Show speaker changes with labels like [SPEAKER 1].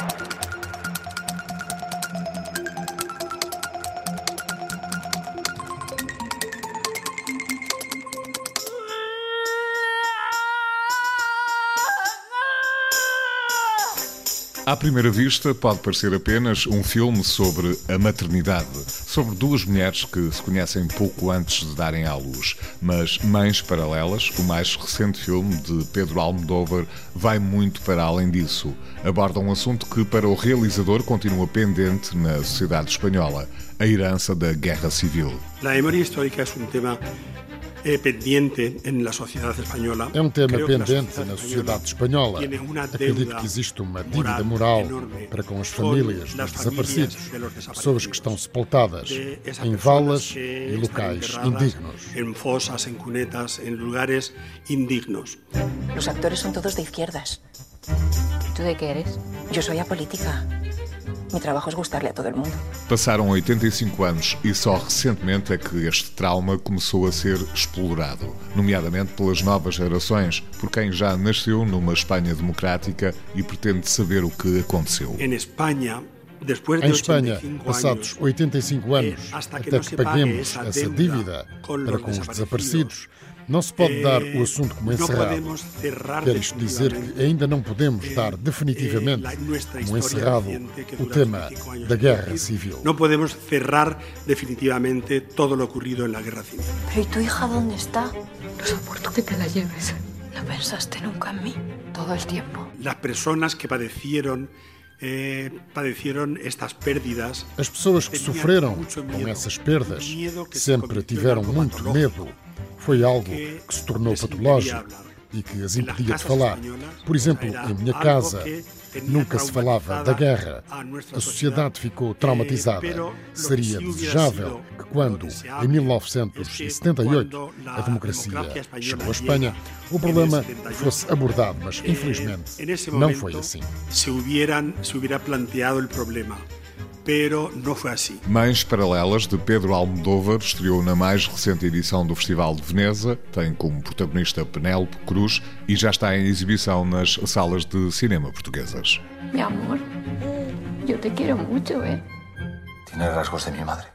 [SPEAKER 1] Thank you. À primeira vista, pode parecer apenas um filme sobre a maternidade, sobre duas mulheres que se conhecem pouco antes de darem à luz. Mas Mães Paralelas, o mais recente filme de Pedro Almodóvar, vai muito para além disso. Aborda um assunto que, para o realizador, continua pendente na sociedade espanhola: a herança da Guerra Civil.
[SPEAKER 2] A memória histórica é um tema é pendiente na sociedade espanhola.
[SPEAKER 3] É um tema pendente na sociedade espanhola. Acredito que existe uma dívida moral para com as famílias dos desaparecidos, pessoas que estão sepultadas em valas e locais indignos.
[SPEAKER 2] Em fosas, em cunetas, em lugares indignos.
[SPEAKER 4] Os actores são todos de izquierdas.
[SPEAKER 5] Tu de que eres?
[SPEAKER 4] Eu sou a Mi trabajo es gustarle a todo el mundo.
[SPEAKER 1] Passaram 85 anos e só recentemente é que este trauma começou a ser explorado, nomeadamente pelas novas gerações, por quem já nasceu numa Espanha democrática e pretende saber o que aconteceu.
[SPEAKER 2] Em Espanha,
[SPEAKER 3] em Espanha, passados 85 anos, até que paguemos essa dívida para com os desaparecidos, não se pode dar o assunto como encerrado. Quer isto dizer que ainda não podemos dar definitivamente como encerrado o tema da guerra civil.
[SPEAKER 2] Não podemos cerrar definitivamente todo lo ocurrido en la guerra civil.
[SPEAKER 5] Pero ¿y tu hija dónde está? No soporto que te la lleves. No pensaste nunca en mí todo el tiempo.
[SPEAKER 2] Las personas que padecieron eh, padeceram estas pérdidas.
[SPEAKER 3] As pessoas que sofreram com essas perdas sempre tiveram muito medo foi algo que se tornou patológico e que as impedia de falar. Por exemplo, em minha casa, nunca se falava da guerra. A sociedade ficou traumatizada. Seria desejável que, quando, em 1978, a democracia chegou à Espanha, o problema fosse abordado, mas infelizmente não foi assim.
[SPEAKER 2] Se hubiera planteado o problema pero não foi assim.
[SPEAKER 1] Mães Paralelas, de Pedro Almodóvar, estreou na mais recente edição do Festival de Veneza, tem como protagonista Penélope Cruz e já está em exibição nas salas de cinema portuguesas.
[SPEAKER 5] Meu amor, eu te quero muito, ¿eh?
[SPEAKER 6] Tiene rasgos de minha madre.